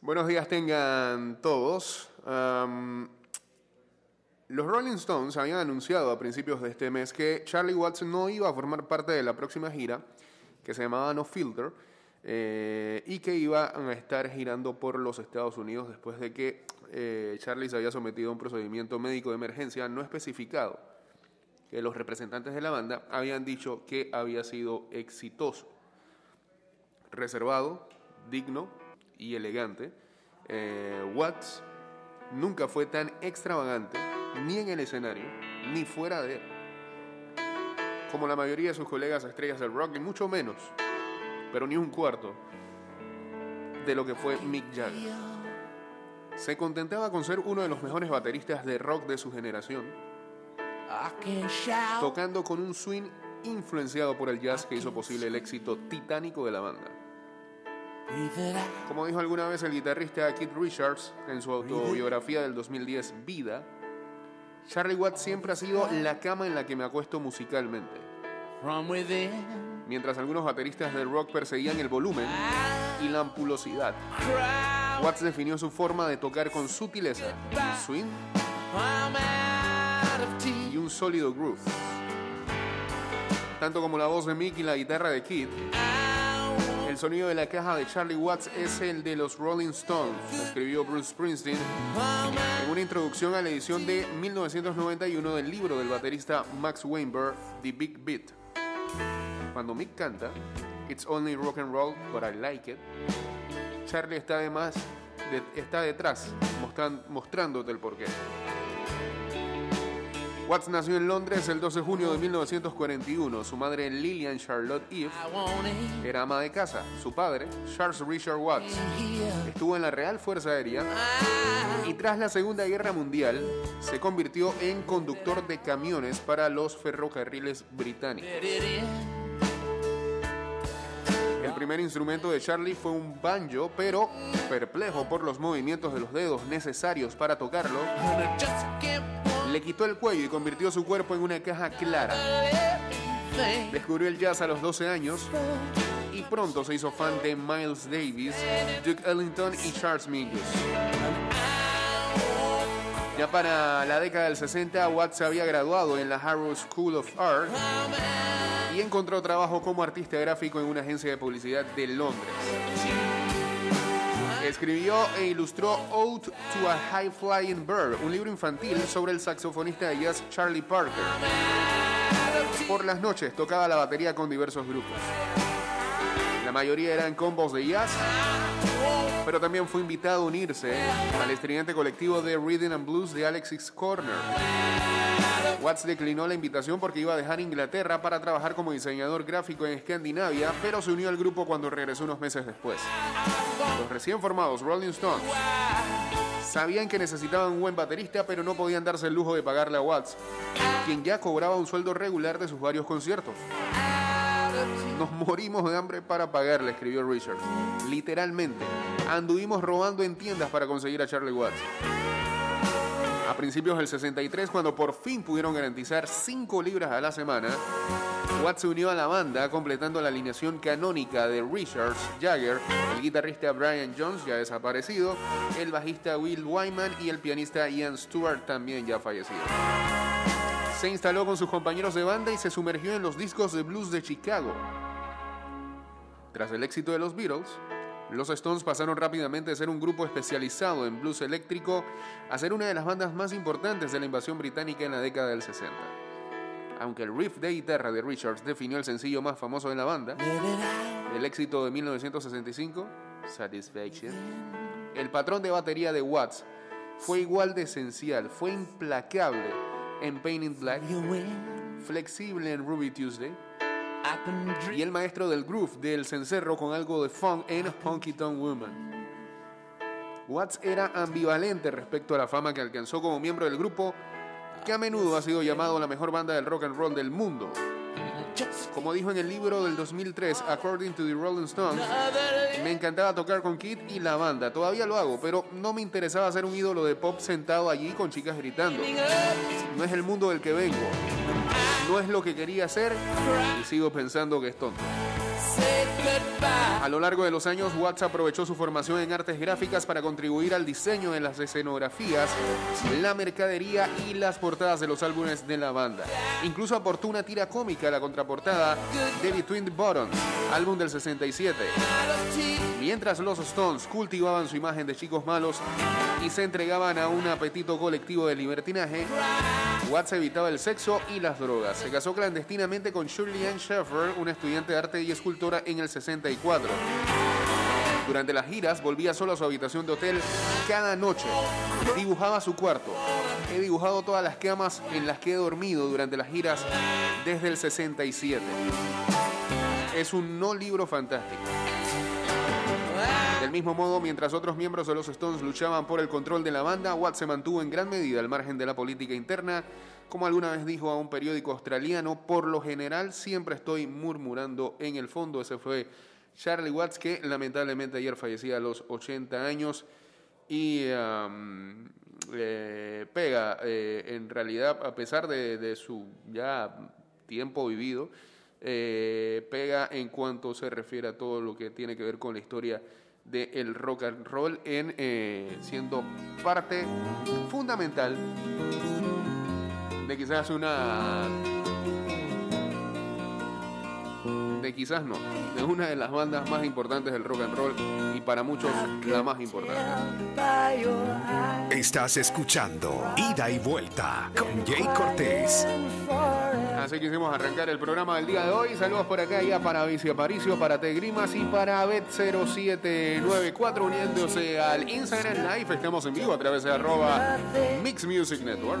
Buenos días tengan todos. Los Rolling Stones habían anunciado a principios de este mes que Charlie Watts no iba a formar parte de la próxima gira, que se llamaba No Filter, eh, y que iba a estar girando por los Estados Unidos después de que eh, Charlie se había sometido a un procedimiento médico de emergencia no especificado, que los representantes de la banda habían dicho que había sido exitoso, reservado, digno y elegante. Eh, Watts nunca fue tan extravagante, ni en el escenario, ni fuera de él, como la mayoría de sus colegas estrellas del rock, y mucho menos, pero ni un cuarto, de lo que fue Mick Jagger. Se contentaba con ser uno de los mejores bateristas de rock de su generación, tocando con un swing influenciado por el jazz que hizo posible el éxito titánico de la banda. Como dijo alguna vez el guitarrista Keith Richards en su autobiografía del 2010 Vida, Charlie Watts siempre ha sido la cama en la que me acuesto musicalmente. Mientras algunos bateristas del rock perseguían el volumen y la ampulosidad, Watts definió su forma de tocar con sutileza, swing y un sólido groove. Tanto como la voz de Mick y la guitarra de Keith, el sonido de la caja de Charlie Watts es el de los Rolling Stones, escribió Bruce Springsteen en una introducción a la edición de 1991 del libro del baterista Max Weinberg, The Big Beat. Cuando Mick canta, It's only rock and roll, but I like it, Charlie está además está detrás, mostrándote el porqué. Watts nació en Londres el 12 de junio de 1941. Su madre Lillian Charlotte Eve era ama de casa. Su padre, Charles Richard Watts, estuvo en la Real Fuerza Aérea y tras la Segunda Guerra Mundial se convirtió en conductor de camiones para los ferrocarriles británicos. El primer instrumento de Charlie fue un banjo, pero perplejo por los movimientos de los dedos necesarios para tocarlo, le quitó el cuello y convirtió su cuerpo en una caja clara. Descubrió el jazz a los 12 años y pronto se hizo fan de Miles Davis, Duke Ellington y Charles Mingus. Ya para la década del 60, Watts se había graduado en la Harrow School of Art y encontró trabajo como artista gráfico en una agencia de publicidad de Londres. Escribió e ilustró Ode to a High Flying Bird, un libro infantil sobre el saxofonista de jazz Charlie Parker. Por las noches tocaba la batería con diversos grupos. La mayoría eran combos de jazz, pero también fue invitado a unirse al estridente colectivo de Reading and Blues de Alexis Corner. Watts declinó la invitación porque iba a dejar Inglaterra para trabajar como diseñador gráfico en Escandinavia, pero se unió al grupo cuando regresó unos meses después. Los recién formados Rolling Stones sabían que necesitaban un buen baterista, pero no podían darse el lujo de pagarle a Watts, quien ya cobraba un sueldo regular de sus varios conciertos. Nos morimos de hambre para pagarle, escribió Richard. Literalmente, anduvimos robando en tiendas para conseguir a Charlie Watts. A principios del 63, cuando por fin pudieron garantizar 5 libras a la semana, Watts se unió a la banda, completando la alineación canónica de Richards, Jagger, el guitarrista Brian Jones, ya desaparecido, el bajista Will Wyman y el pianista Ian Stewart, también ya fallecido. Se instaló con sus compañeros de banda y se sumergió en los discos de blues de Chicago. Tras el éxito de los Beatles, los Stones pasaron rápidamente de ser un grupo especializado en blues eléctrico a ser una de las bandas más importantes de la invasión británica en la década del 60. Aunque el riff de guitarra de Richards definió el sencillo más famoso de la banda, el éxito de 1965, Satisfaction, el patrón de batería de Watts fue igual de esencial, fue implacable en Painting Black, flexible en Ruby Tuesday, y el maestro del groove del cencerro con algo de funk en Honky Tonk Woman. Watts era ambivalente respecto a la fama que alcanzó como miembro del grupo, que a menudo ha sido llamado la mejor banda del rock and roll del mundo. Como dijo en el libro del 2003, According to the Rolling Stones, me encantaba tocar con Kid y la banda. Todavía lo hago, pero no me interesaba ser un ídolo de pop sentado allí con chicas gritando. No es el mundo del que vengo. No es lo que quería hacer y sigo pensando que es tonto. A lo largo de los años, Watts aprovechó su formación en artes gráficas para contribuir al diseño de las escenografías, la mercadería y las portadas de los álbumes de la banda. Incluso aportó una tira cómica a la contraportada de Between the Buttons, álbum del 67. Mientras los Stones cultivaban su imagen de chicos malos y se entregaban a un apetito colectivo de libertinaje, Watts evitaba el sexo y las drogas. Se casó clandestinamente con Shirley Ann Sheffer, una estudiante de arte y escultora en el 64. Durante las giras volvía solo a su habitación de hotel cada noche. Dibujaba su cuarto. He dibujado todas las camas en las que he dormido durante las giras desde el 67. Es un no libro fantástico. Del mismo modo, mientras otros miembros de los Stones luchaban por el control de la banda, Watt se mantuvo en gran medida al margen de la política interna. Como alguna vez dijo a un periódico australiano, por lo general siempre estoy murmurando en el fondo. Ese fue Charlie Watts, que lamentablemente ayer fallecía a los 80 años y eh, pega, eh, en realidad, a pesar de, su ya tiempo vivido, eh, pega en cuanto se refiere a todo lo que tiene que ver con la historia del rock and roll en siendo parte fundamental de quizás una de quizás no, de una de las bandas más importantes del rock and roll y para muchos la más importante. Estás escuchando Ida y Vuelta con Jay Cortés. Así quisimos arrancar el programa del día de hoy. Saludos por acá ya para Vicia Aparicio, para Tegrimas y para Bet0794 uniéndose al Instagram Live. Estamos en vivo a través de arroba Mix Music Network.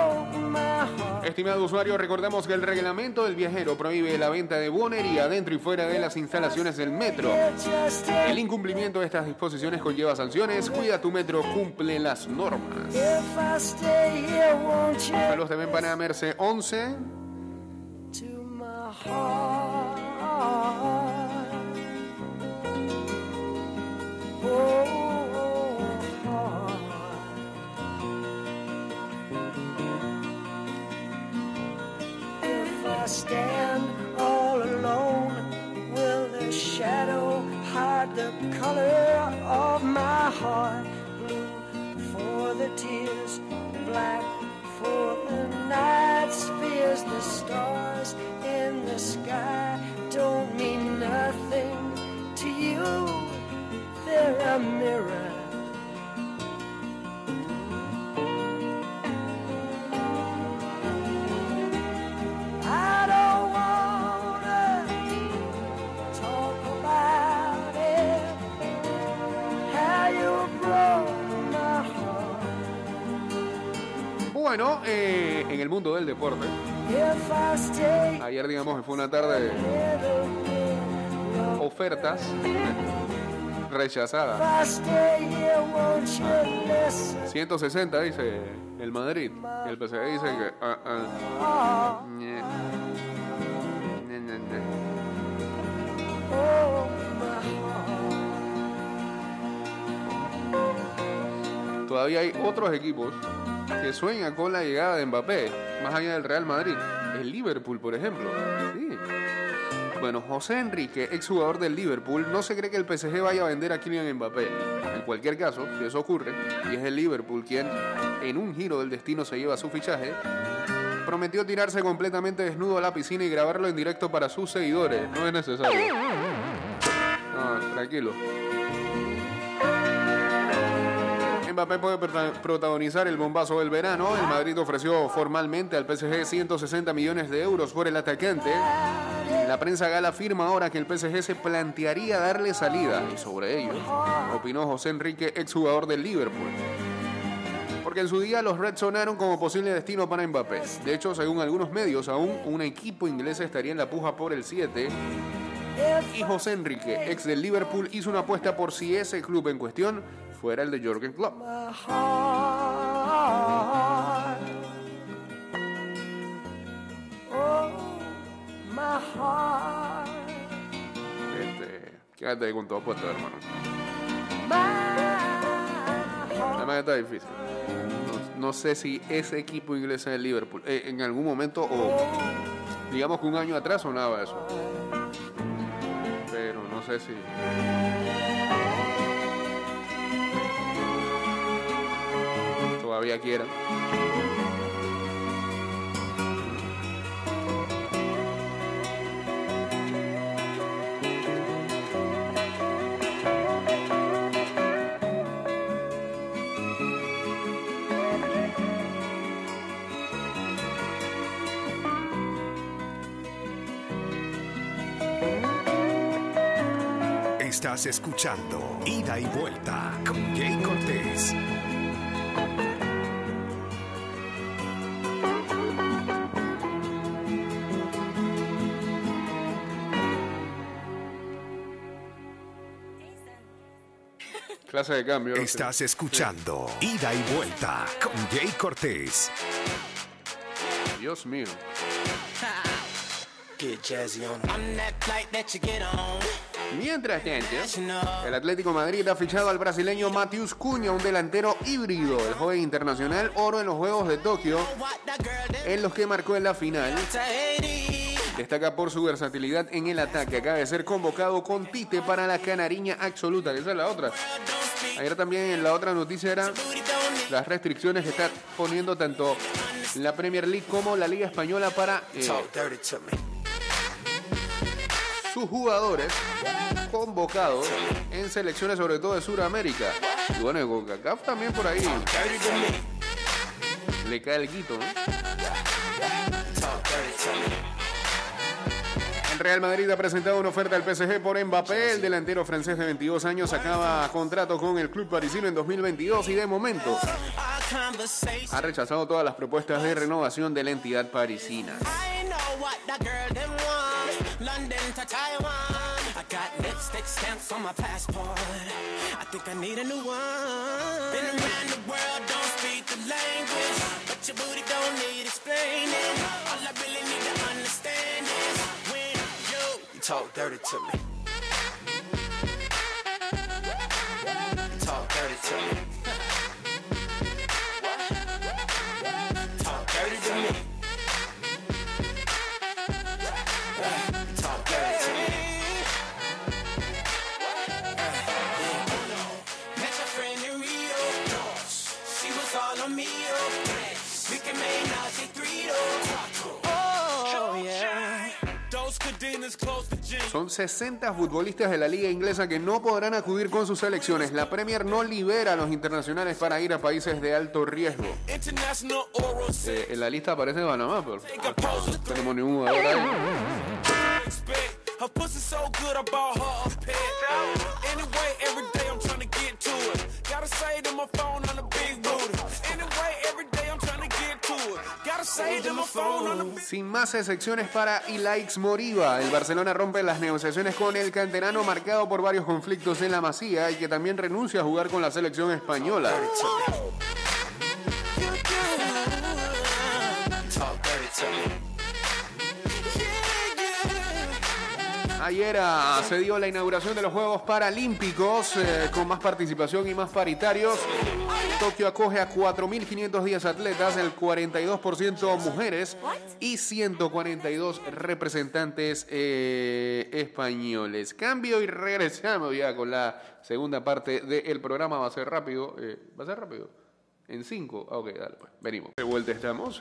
Estimado usuario, recordamos que el reglamento del viajero prohíbe la venta de bonería dentro y fuera de las instalaciones del metro. El incumplimiento de estas disposiciones conlleva sanciones. Cuida tu metro, cumple las normas. Saludos también para Merce 11. Bueno, eh, en el mundo del deporte, ayer digamos fue una tarde de ofertas rechazadas. 160 dice el Madrid. El PSG dice que... Ah, ah, Todavía hay otros equipos que sueña con la llegada de Mbappé, más allá del Real Madrid. El Liverpool, por ejemplo. Sí. Bueno, José Enrique, exjugador del Liverpool, no se cree que el PSG vaya a vender a Kylian Mbappé. En cualquier caso, si eso ocurre, y es el Liverpool quien en un giro del destino se lleva su fichaje, prometió tirarse completamente desnudo a la piscina y grabarlo en directo para sus seguidores. No es necesario. No, tranquilo. Mbappé puede protagonizar el bombazo del verano. El Madrid ofreció formalmente al PSG 160 millones de euros por el atacante. La prensa gala afirma ahora que el PSG se plantearía darle salida. Y sobre ello opinó José Enrique, exjugador del Liverpool. Porque en su día los Reds sonaron como posible destino para Mbappé. De hecho, según algunos medios, aún un equipo inglés estaría en la puja por el 7 y José Enrique, ex del Liverpool, hizo una apuesta por si ese club en cuestión fuera el de Jorgen Klopp. Este, quédate ahí con todo puesto, hermano. Además está difícil. No, sé si ese equipo inglés en el Liverpool, eh, en algún momento o digamos que un año atrás sonaba eso. Pero no sé si... Todavía. Estás escuchando Ida y Vuelta con Jay Cortés. De cambio. Estás escuchando Ida y Vuelta con Jay Cortés. Dios mío. Get jazzy on. I'm that flight that you get on. Mientras tanto, el Atlético Madrid ha fichado al brasileño Matheus Cunha, un delantero híbrido. El joven internacional oro en los Juegos de Tokio, en los que marcó en la final. Destaca por su versatilidad en el ataque. Acaba de ser convocado con Tite para la canariña absoluta. que Esa es la otra. Ayer también la otra noticia era las restricciones que está poniendo tanto la Premier League como la Liga Española para eh, sus jugadores convocados en selecciones sobre todo de Sudamérica. Y bueno, y CONCACAF también por ahí le cae el guito, ¿no? Real Madrid ha presentado una oferta al PSG por Mbappé. El delantero francés de 22 años acaba contrato con el club parisino en 2022 y de momento ha rechazado todas las propuestas de renovación de la entidad parisina. But your booty don't need explaining. All I really need to understand is when you, you talk dirty to me. Son 60 futbolistas de la liga inglesa que no podrán acudir con sus selecciones. La Premier no libera a los internacionales para ir a países de alto riesgo. Eh, en la lista aparece Panamá, pero a no tenemos ningún jugador ahí. a. Anyway, every day I'm trying to get to it. Gotta say to my phone on the big Sin más excepciones para Ilaix Moriba, el Barcelona rompe las negociaciones con el canterano marcado por varios conflictos en la Masía y que también renuncia a jugar con la selección española. Ayer ah, se dio la inauguración de los Juegos Paralímpicos eh, con más participación y más paritarios. Tokio acoge a 4.510 atletas, el 42% mujeres y 142 representantes eh, españoles. Cambio y regresamos ya con la segunda parte del programa. Va a ser rápido. eh, ¿Va a ser rápido? En 5. ok, dale pues. Venimos. De vuelta estamos.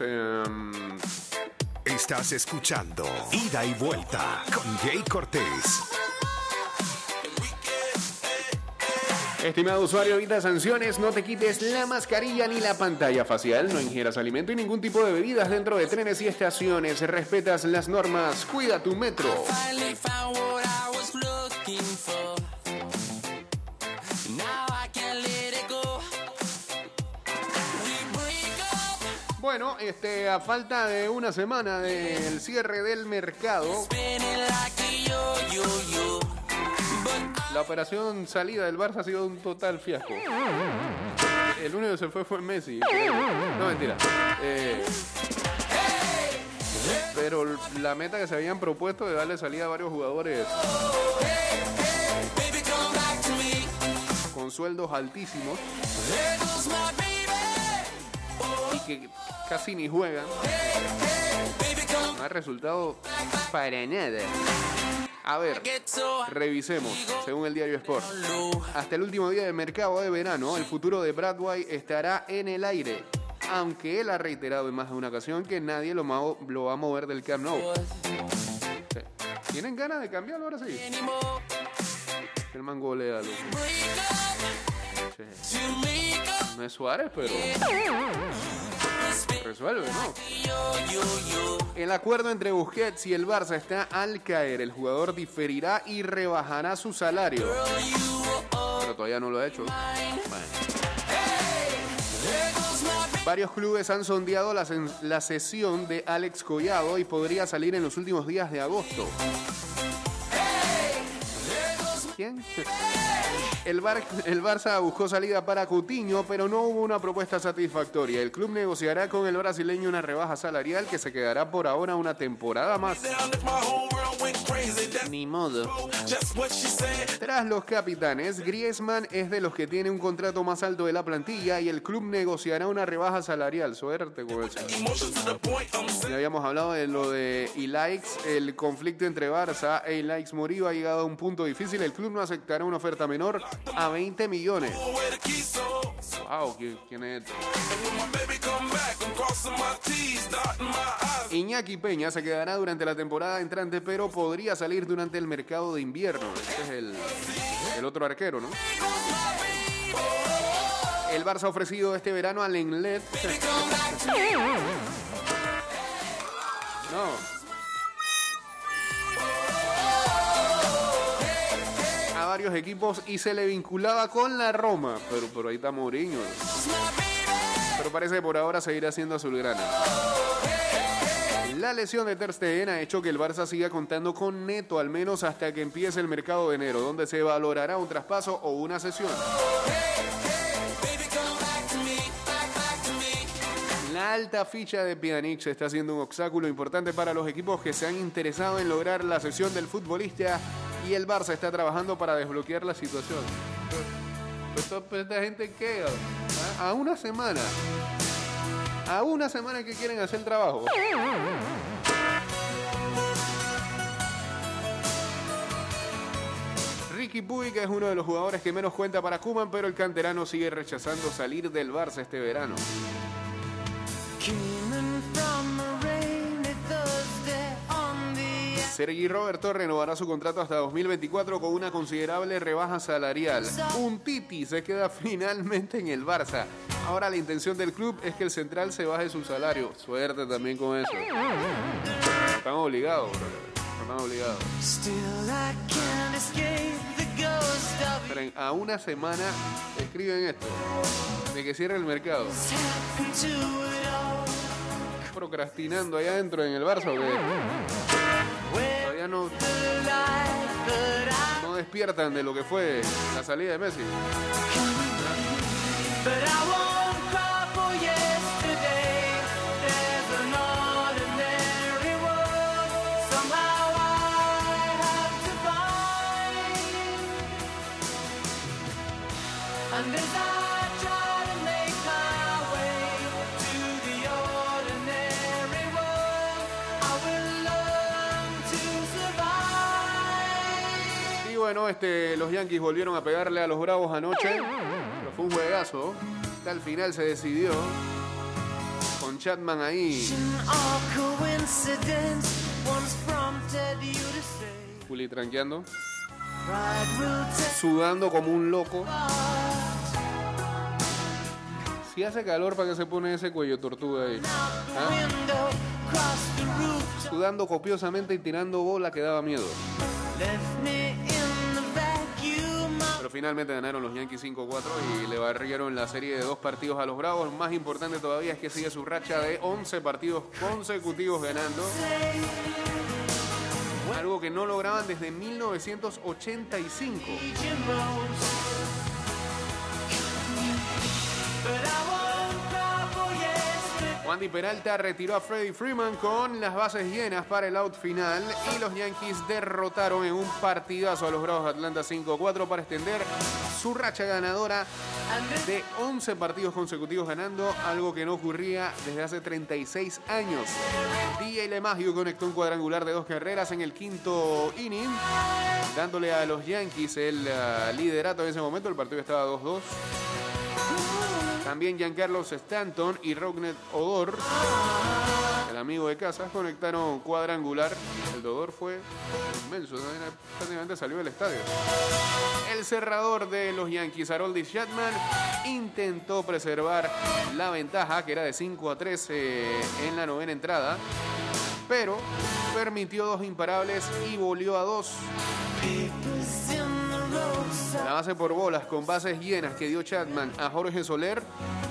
Estás escuchando Ida y Vuelta con Jay Cortés. Estimado usuario, evita sanciones, no te quites la mascarilla ni la pantalla facial, no ingieras alimento y ningún tipo de bebidas dentro de trenes y estaciones, respetas las normas, cuida tu metro. Bueno, este, a falta de una semana del cierre del mercado, la operación salida del Barça ha sido un total fiasco. El único que se fue fue Messi. No, mentira. Eh, Pero la meta que se habían propuesto de darle salida a varios jugadores con sueldos altísimos y que casi ni come no ha resultado para nada. A ver, revisemos, según el diario Sport. Hasta el último día del mercado de verano, el futuro de Bradway estará en el aire. Aunque él ha reiterado en más de una ocasión que nadie lo, va a mover del Camp Nou. ¿Tienen ganas de cambiarlo ahora sí? El man golea, loco. Break up Sí. to make up. No es Suárez, pero resuelve, ¿no? El acuerdo entre Busquets y el Barça está al caer. El jugador diferirá y rebajará su salario. Pero todavía no lo ha hecho. Varios clubes han sondeado la, la sesión de Alex Collado y podría salir en los últimos días de agosto. ¿Quién? El, Bar- el Barça buscó salida para Coutinho, pero no hubo una propuesta satisfactoria. El club negociará con el brasileño una rebaja salarial que se quedará por ahora una temporada más. Ni modo. Tras los capitanes, Griezmann es de los que tiene un contrato más alto de la plantilla y el club negociará una rebaja salarial. Suerte con eso. Ya habíamos hablado de lo de Ilaix, el conflicto entre Barça e Ilaix Morillo ha llegado a un punto difícil. El club no aceptará una oferta menor a 20 millones. Wow, ¿quién, es este? Iñaki Peña se quedará durante la temporada entrante, pero podría salir durante el mercado de invierno. Este es el, el otro arquero, ¿no? El Barça ha ofrecido este verano al Lenglet. No. Equipos y se le vinculaba con la Roma. Pero por ahí está Mourinho. Pero parece que por ahora seguirá siendo azulgrana. La lesión de Ter Stegen ha hecho que el Barça siga contando con Neto al menos hasta que empiece el mercado de enero, donde se valorará un traspaso o una sesión. La alta ficha de Pjanic está siendo un obstáculo importante para los equipos que se han interesado en lograr la sesión del futbolista y el Barça está trabajando para desbloquear la situación. Esta gente? ¿Ah? A una semana. A una semana que quieren hacer el trabajo. Ricky Puig es uno de los jugadores que menos cuenta para Kuman, pero el canterano sigue rechazando salir del Barça este verano. Sergi Roberto renovará su contrato hasta 2024 con una considerable rebaja salarial. Un Titi se queda finalmente en el Barça. Ahora la intención del club es que el central se baje su salario. Suerte también con eso. Están obligados, bro. Están obligados. Esperen, a una semana escriben esto. De que cierre el mercado. Procrastinando allá adentro en el Barça o qué? No, no despiertan de lo que fue la salida de Messi. Este, los Yankees volvieron a pegarle a los Bravos anoche. Pero fue un juegazo. Hasta el final se decidió. Con Chapman ahí. Juli tranqueando. Sudando como un loco. Si hace calor, ¿para que se pone ese cuello tortuga ahí? ¿Ah? Sudando copiosamente y tirando bola que daba miedo. Finalmente ganaron los Yankees 5-4 y le barrieron la serie de dos partidos a los Bravos. Más importante todavía es que sigue su racha de 11 partidos consecutivos ganando. Algo que no lograban desde 1985. Wandy Peralta retiró a Freddie Freeman con las bases llenas para el out final y los Yankees derrotaron en un partidazo a los Bravos Atlanta 5-4 para extender su racha ganadora de 11 partidos consecutivos ganando, algo que no ocurría desde hace 36 años. DJ LeMahieu conectó un cuadrangular de dos carreras en el quinto inning, dándole a los Yankees el uh, liderato en ese momento. El partido estaba 2-2. También Giancarlos Stanton y Rognet Odor, el amigo de casa, conectaron cuadrangular. El de Odor fue inmenso, prácticamente salió del estadio. El cerrador de los Yankees, Haroldis Chapman, intentó preservar la ventaja, que era de 5 a 3 eh, en la novena entrada, pero permitió dos imparables y volvió a dos. La base por bolas con bases llenas que dio Chapman a Jorge Soler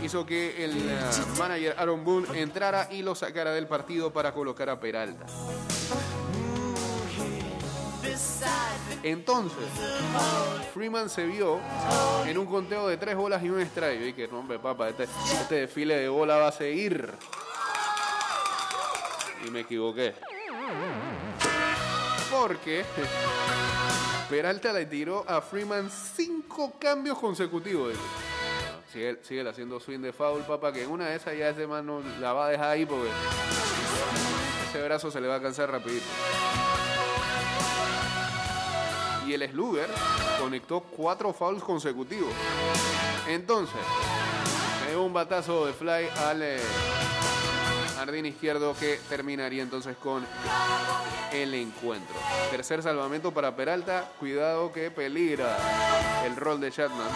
hizo que el eh, manager Aaron Boone entrara y lo sacara del partido para colocar a Peralta. Entonces, Freeman se vio en un conteo de tres bolas y un strike. Y que no, hombre, papá, este, este desfile de bola va a seguir. Y me equivoqué. Porque Peralta le tiró a Freeman cinco cambios consecutivos. Sigue, sigue haciendo swing de foul, papá, que una de esas ya ese man no la va a dejar ahí porque ese brazo se le va a cansar rapidito. Y el Sluger conectó cuatro fouls consecutivos. Entonces, dio un batazo de fly al eh, jardín izquierdo que terminaría entonces con el encuentro. Tercer salvamento para Peralta. Cuidado que peligra el rol de Chapman.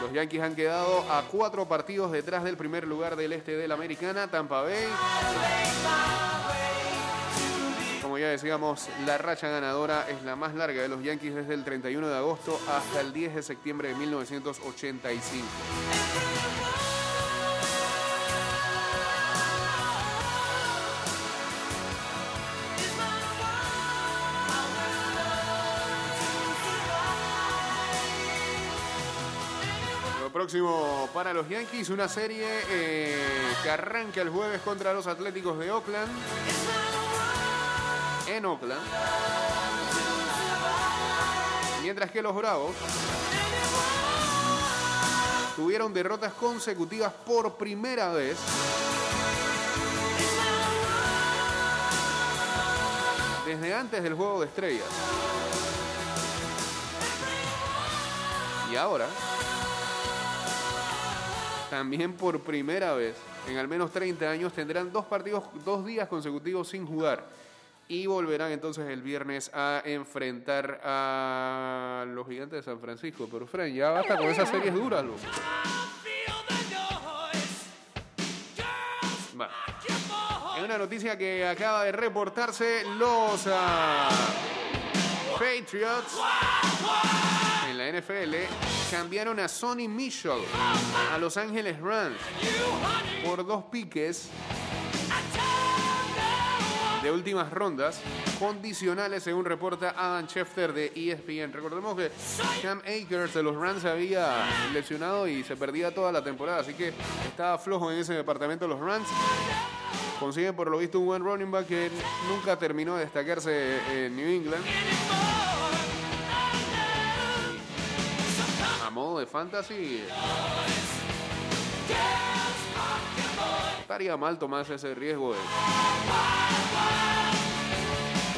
Los Yankees han quedado a cuatro partidos detrás del primer lugar del este de la Americana, Tampa Bay. Como ya decíamos, la racha ganadora es la más larga de los Yankees desde el 31 de agosto hasta el 10 de septiembre de 1985. Próximo para los Yankees, una serie eh, que arranca el jueves contra los Atléticos de Oakland. En Oakland. Mientras que los Bravos tuvieron derrotas consecutivas por primera vez. Desde antes del juego de estrellas. Y ahora, también por primera vez en al menos 30 años tendrán dos partidos, dos días consecutivos sin jugar. Y volverán entonces el viernes a enfrentar a los gigantes de San Francisco. Pero Fren, ya basta con esas series duras, loco. Va. En una noticia que acaba de reportarse, los ah, Patriots NFL cambiaron a Sonny Mitchell a Los Ángeles Rams por dos piques de últimas rondas condicionales según reporta Adam Schefter de ESPN. Recordemos que Cam Akers de los Rams se había lesionado y se perdía toda la temporada, así que estaba flojo en ese departamento los Rams. Consiguen por lo visto un buen running back que nunca terminó de destacarse en New England. Fantasy. Estaría mal tomarse ese riesgo de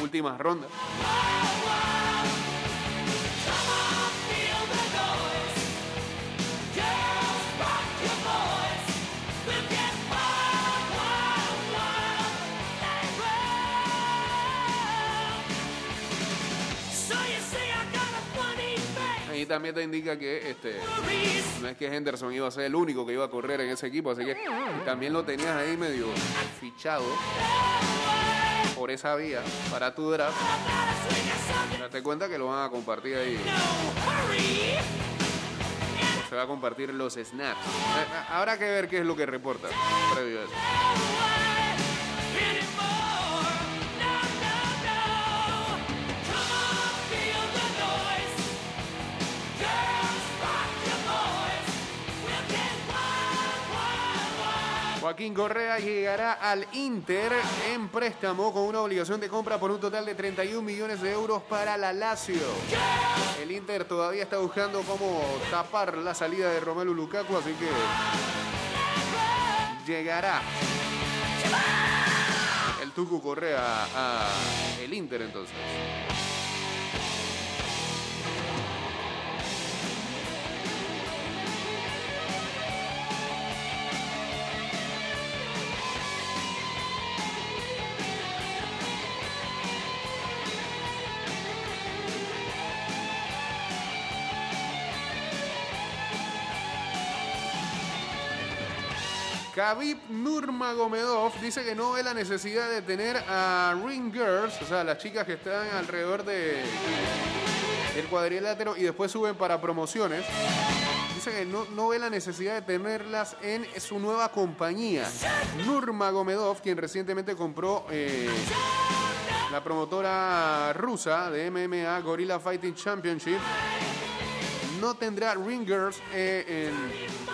últimas rondas. También te indica que este no es que Henderson iba a ser el único que iba a correr en ese equipo, así que también lo tenías ahí medio fichado por esa vía para tu draft. Date cuenta que lo van a compartir ahí. Se va a compartir los snaps. Eh, eh, Habrá que ver qué es lo que reporta previo a eso. Joaquín Correa llegará al Inter en préstamo con una obligación de compra por un total de 31 millones de euros para la Lazio. El Inter todavía está buscando cómo tapar la salida de Romelu Lukaku, así que llegará el Tucu Correa a el Inter entonces. Khabib Nurmagomedov dice que no ve la necesidad de tener a ring girls, o sea, las chicas que están alrededor de del cuadrilátero y después suben para promociones. Dice que no, no ve la necesidad de tenerlas en su nueva compañía. Nurmagomedov, quien recientemente compró eh, la promotora rusa de MMA Gorilla Fighting Championship, no tendrá ring girls eh, en,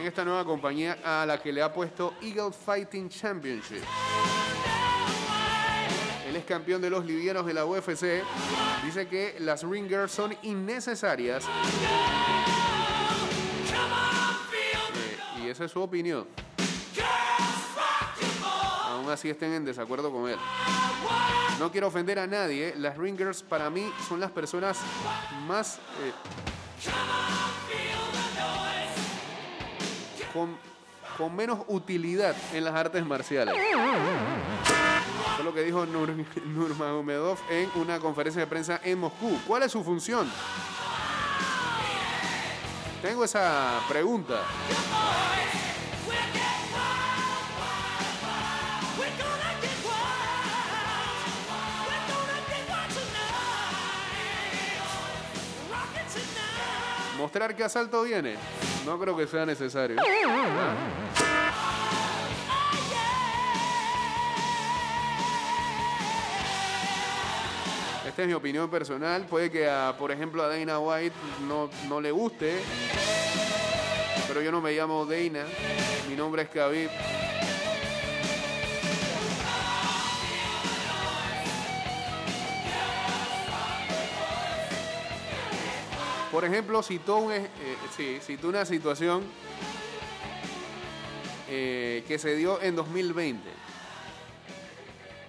en esta nueva compañía a la que le ha puesto Eagle Fighting Championship. Él es campeón de los livianos de la UFC. Dice que las ringers son innecesarias. Eh, y esa es su opinión. Aún así estén en desacuerdo con él. No quiero ofender a nadie. Las ringers para mí son las personas más... eh, con, con menos utilidad en las artes marciales. Eso es lo que dijo Nur, Nurmagomedov en una conferencia de prensa en Moscú. ¿Cuál es su función? Tengo esa pregunta. Mostrar que asalto viene. No creo que sea necesario. Esta es mi opinión personal. Puede que, a, por ejemplo, a Dana White no, no le guste. Pero yo no me llamo Dana. Mi nombre es Khabib. Por ejemplo, citó, un, eh, una situación eh, que se dio en 2020.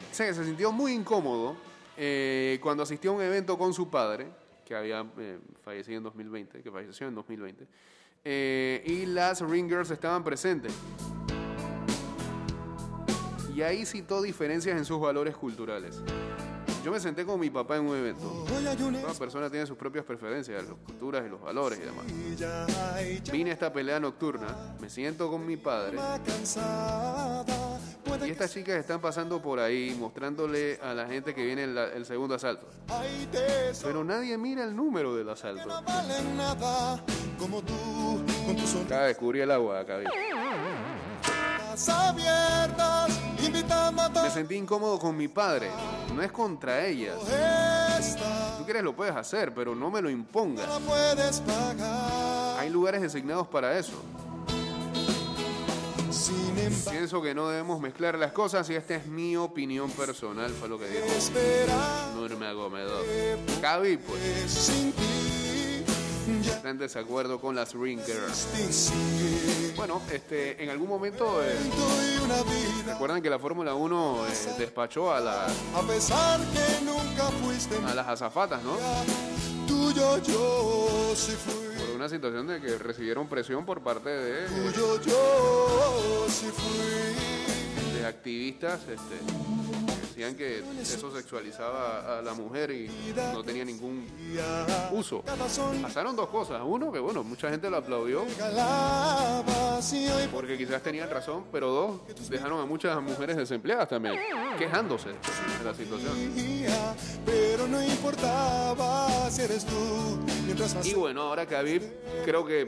Dice que se sintió muy incómodo eh, cuando asistió a un evento con su padre, que había eh, fallecido en 2020, que falleció en 2020, eh, y las ringers estaban presentes. Y ahí citó diferencias en sus valores culturales. Yo me senté con mi papá en un evento. Cada persona tiene sus propias preferencias, las culturas y los valores y demás. Vine a esta pelea nocturna, me siento con mi padre y estas chicas están pasando por ahí mostrándole a la gente que viene el, el segundo asalto. Pero nadie mira el número del asalto. como tú, con tus Acaba de descubrir el agua acá. abiertas, Me sentí incómodo con mi padre. No es contra ellas. Si tú quieres lo puedes hacer, pero no me lo impongas. Hay lugares designados para eso. Pienso que no debemos mezclar las cosas y esta es mi opinión personal, fue lo que dijo esperar Nurmagomedov. Javi, pues, en desacuerdo con las ring girls. Bueno, este, en algún momento, eh, recuerdan que la Fórmula 1 eh, despachó a, la- a pesar que nunca fuiste a las azafatas, ¿no? tuyo, yo sí fui. Por una situación de que recibieron presión por parte de, eh, Tuyo, yo sí fui. de activistas este, decían que eso sexualizaba a la mujer y no tenía ningún uso. Pasaron dos cosas. Uno, que bueno, mucha gente lo aplaudió porque quizás tenían razón, pero dos, dejaron a muchas mujeres desempleadas también, quejándose de la situación. Y bueno, ahora Khabib creo que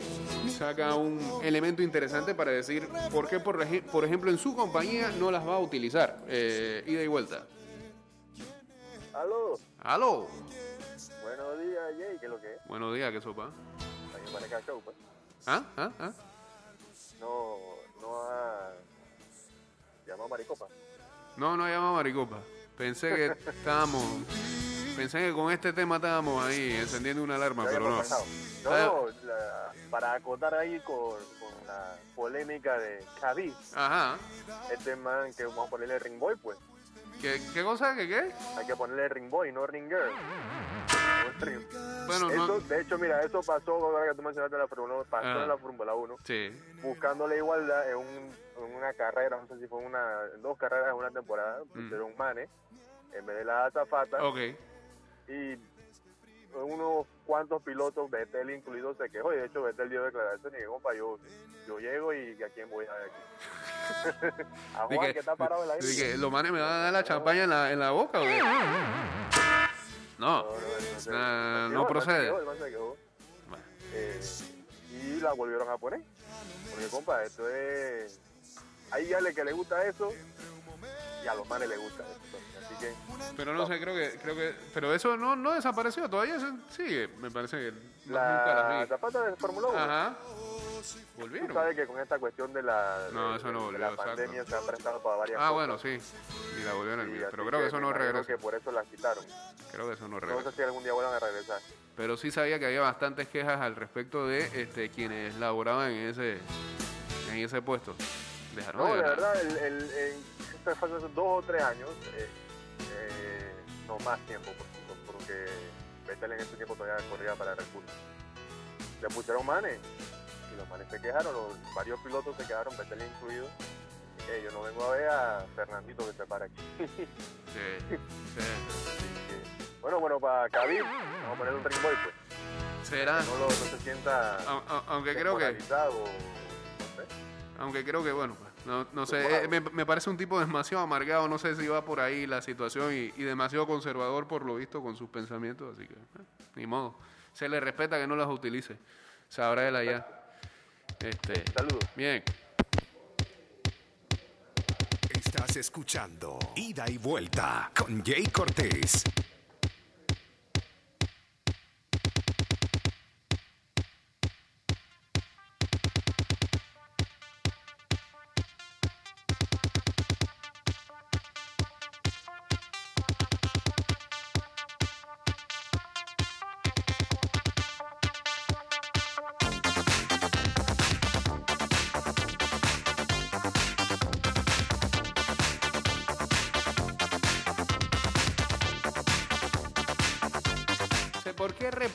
saca un elemento interesante para decir por qué, por, por ejemplo, en su compañía no las va a utilizar. Eh, ida y vuelta. Aló, ¡Aló! buenos días, Jay, ¿qué es lo que es? Buenos días, ¿qué sopa? Para show, pues. ¿Ah? ¿Ah? ¿Ah? No, no ha Llama Maricopa. No, no llama Maricopa. Pensé que estábamos. Pensé que con este tema estábamos ahí encendiendo una alarma, pero no. pasado. No, Ah. no, la- para acotar ahí con, con la polémica de Khabib, Ajá. este man que vamos a ponerle ring boy, pues. ¿Qué, qué cosa? ¿Qué qué? Hay que ponerle ring boy, no ring girl. Bueno, Eso, no. de hecho, mira, eso pasó, ahora que tú mencionaste la Fórmula 1, pasó Ah. en la Fórmula 1, Sí. buscando la igualdad en, un- en una carrera, no sé si fue una, en dos carreras en una temporada, pusieron manes en vez de la azafata, Ok. y unos cuantos pilotos, Vettel incluido, se quejó, y de hecho Vettel dio declaración y dijo, yo, yo llego y a quién voy a ver aquí. A Juan, que- que está parado en la que los manes me van a dar la champaña en la, en la boca, ¿o qué? No. No, no, no, Ah, no procede. Eh, y la volvieron a poner. Porque, compa, esto es. Hay alguien que le gusta eso y a los manes les gusta eso. Así que, Pero no sé, creo que, creo que, pero eso no, no desapareció, todavía se- sigue, me parece que nunca la vi. zapata de Fórmula 1. Ajá. Tú sabes que con esta cuestión de la, No, de- eso no de volvió, la exacto. pandemia se han prestado para varias Ah, cosas. bueno, sí. Y la volvieron enviar. así Pero creo que eso no imagino regresa. que por eso la quitaron. Creo que eso no No sé si algún día vuelvan a regresar. Pero sí sabía que había bastantes quejas al respecto de este, quienes laboraban en ese, en ese puesto. Dejaron No, de ganar. verdad, el, el, en- esto fue hace dos o tres años, eh, eh, no más tiempo, por- porque Vettel en ese tiempo todavía corría para Bull. Le pusieron manes los manes se quejaron, los, varios pilotos se quedaron, Vettel incluido. Eh, yo no vengo a ver a Fernandito que se para aquí. Sí, sí. bueno, bueno, para Khabib, vamos a poner un ring boy, pues. Será. Que no, lo, no se sienta A- a- Aunque creo que, desmoralizado, no sé. aunque creo que bueno, pues, no, no sé, eh, me, me parece un tipo demasiado amargado, no sé si va por ahí la situación y, y demasiado conservador por lo visto con sus pensamientos, así que eh, ni modo. Se le respeta que no las utilice. Sabrá él allá. Este, Saludos. bien. Estás escuchando Ida y Vuelta con Jay Cortés.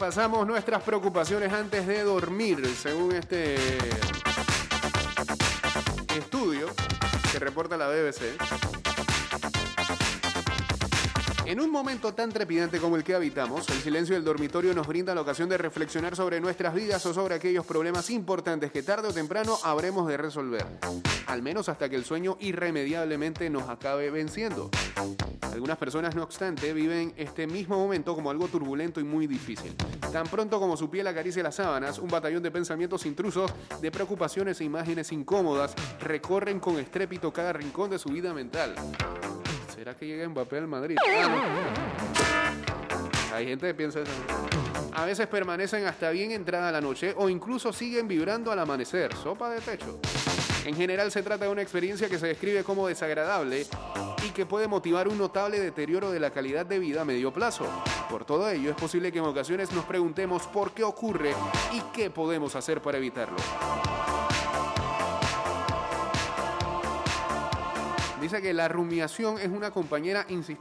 Repasamos nuestras preocupaciones antes de dormir? Según este estudio que reporta la BBC. En un momento tan trepidante como el que habitamos, el silencio del dormitorio nos brinda la ocasión de reflexionar sobre nuestras vidas o sobre aquellos problemas importantes que tarde o temprano habremos de resolver. Al menos hasta que el sueño irremediablemente nos acabe venciendo. Algunas personas, no obstante, viven este mismo momento como algo turbulento y muy difícil. Tan pronto como su piel acaricia las sábanas, un batallón de pensamientos intrusos, de preocupaciones e imágenes incómodas recorren con estrépito cada rincón de su vida mental. ¿Será que llega Mbappé al Madrid? Ah. Hay gente que piensa eso. A veces permanecen hasta bien entrada la noche o incluso siguen vibrando al amanecer. Sopa de techo. En general se trata de una experiencia que se describe como desagradable y que puede motivar un notable deterioro de la calidad de vida a medio plazo. Por todo ello, es posible que en ocasiones nos preguntemos por qué ocurre y qué podemos hacer para evitarlo. Dice que la rumiación es una compañera insistente